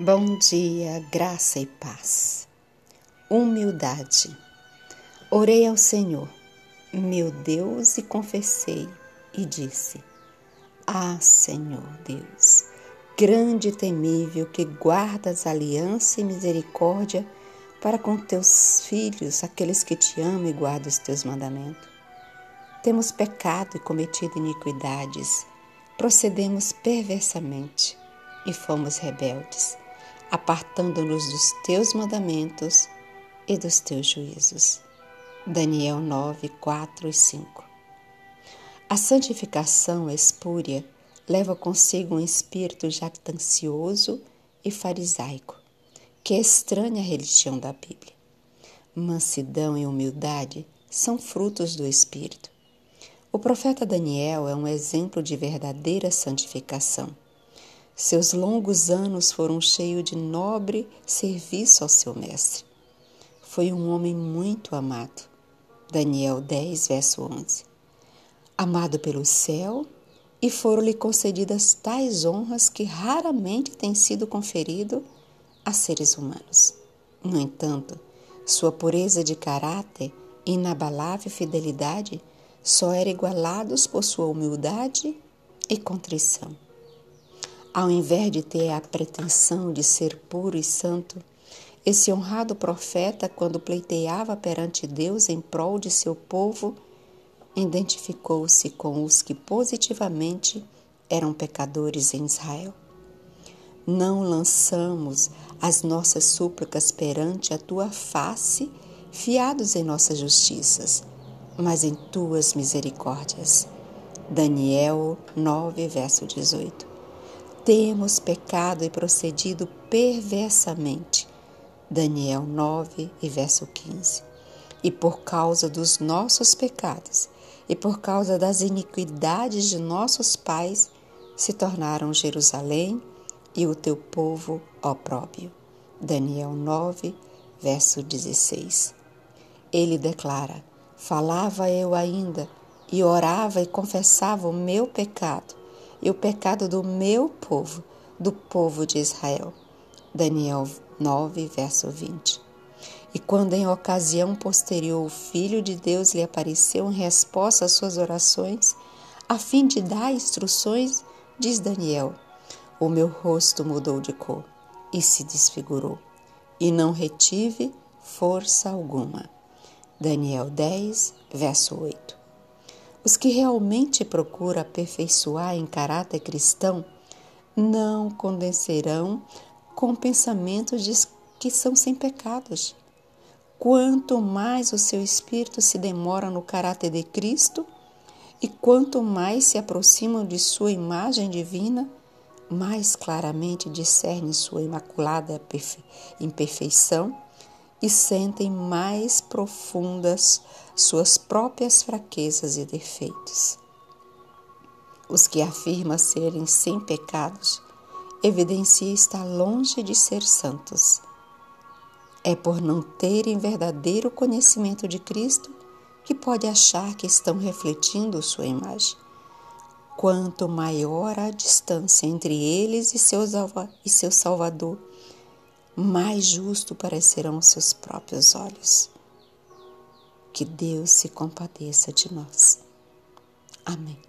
Bom dia, graça e paz. Humildade. Orei ao Senhor, meu Deus, e confessei e disse: Ah, Senhor Deus, grande e temível, que guardas aliança e misericórdia para com teus filhos, aqueles que te amam e guardam os teus mandamentos. Temos pecado e cometido iniquidades, procedemos perversamente e fomos rebeldes apartando-nos dos teus mandamentos e dos teus juízos. Daniel 9, 4 e 5. A santificação espúria leva consigo um espírito jactancioso e farisaico, que é estranha à religião da Bíblia. Mansidão e humildade são frutos do Espírito. O profeta Daniel é um exemplo de verdadeira santificação. Seus longos anos foram cheios de nobre serviço ao seu mestre. Foi um homem muito amado. Daniel 10, verso 11. Amado pelo céu, e foram-lhe concedidas tais honras que raramente têm sido conferido a seres humanos. No entanto, sua pureza de caráter e inabalável fidelidade só eram igualados por sua humildade e contrição. Ao invés de ter a pretensão de ser puro e santo, esse honrado profeta, quando pleiteava perante Deus em prol de seu povo, identificou-se com os que positivamente eram pecadores em Israel. Não lançamos as nossas súplicas perante a tua face, fiados em nossas justiças, mas em tuas misericórdias. Daniel 9, verso 18 temos pecado e procedido perversamente. Daniel 9 e verso 15. E por causa dos nossos pecados e por causa das iniquidades de nossos pais, se tornaram Jerusalém e o teu povo opróbio. Daniel 9, verso 16. Ele declara: Falava eu ainda, e orava e confessava o meu pecado, e o pecado do meu povo, do povo de Israel. Daniel 9, verso 20. E quando em ocasião posterior o Filho de Deus lhe apareceu em resposta às suas orações, a fim de dar instruções, diz Daniel: O meu rosto mudou de cor e se desfigurou, e não retive força alguma. Daniel 10, verso 8. Os que realmente procuram aperfeiçoar em caráter cristão não condenserão com pensamentos de que são sem pecados. Quanto mais o seu espírito se demora no caráter de Cristo e quanto mais se aproximam de sua imagem divina, mais claramente discernem sua imaculada imperfeição e sentem mais profundas suas próprias fraquezas e defeitos. Os que afirmam serem sem pecados evidencia estar longe de ser santos. É por não terem verdadeiro conhecimento de Cristo que pode achar que estão refletindo sua imagem. Quanto maior a distância entre eles e, seus, e seu Salvador, mais justo parecerão seus próprios olhos. Que Deus se compadeça de nós. Amém.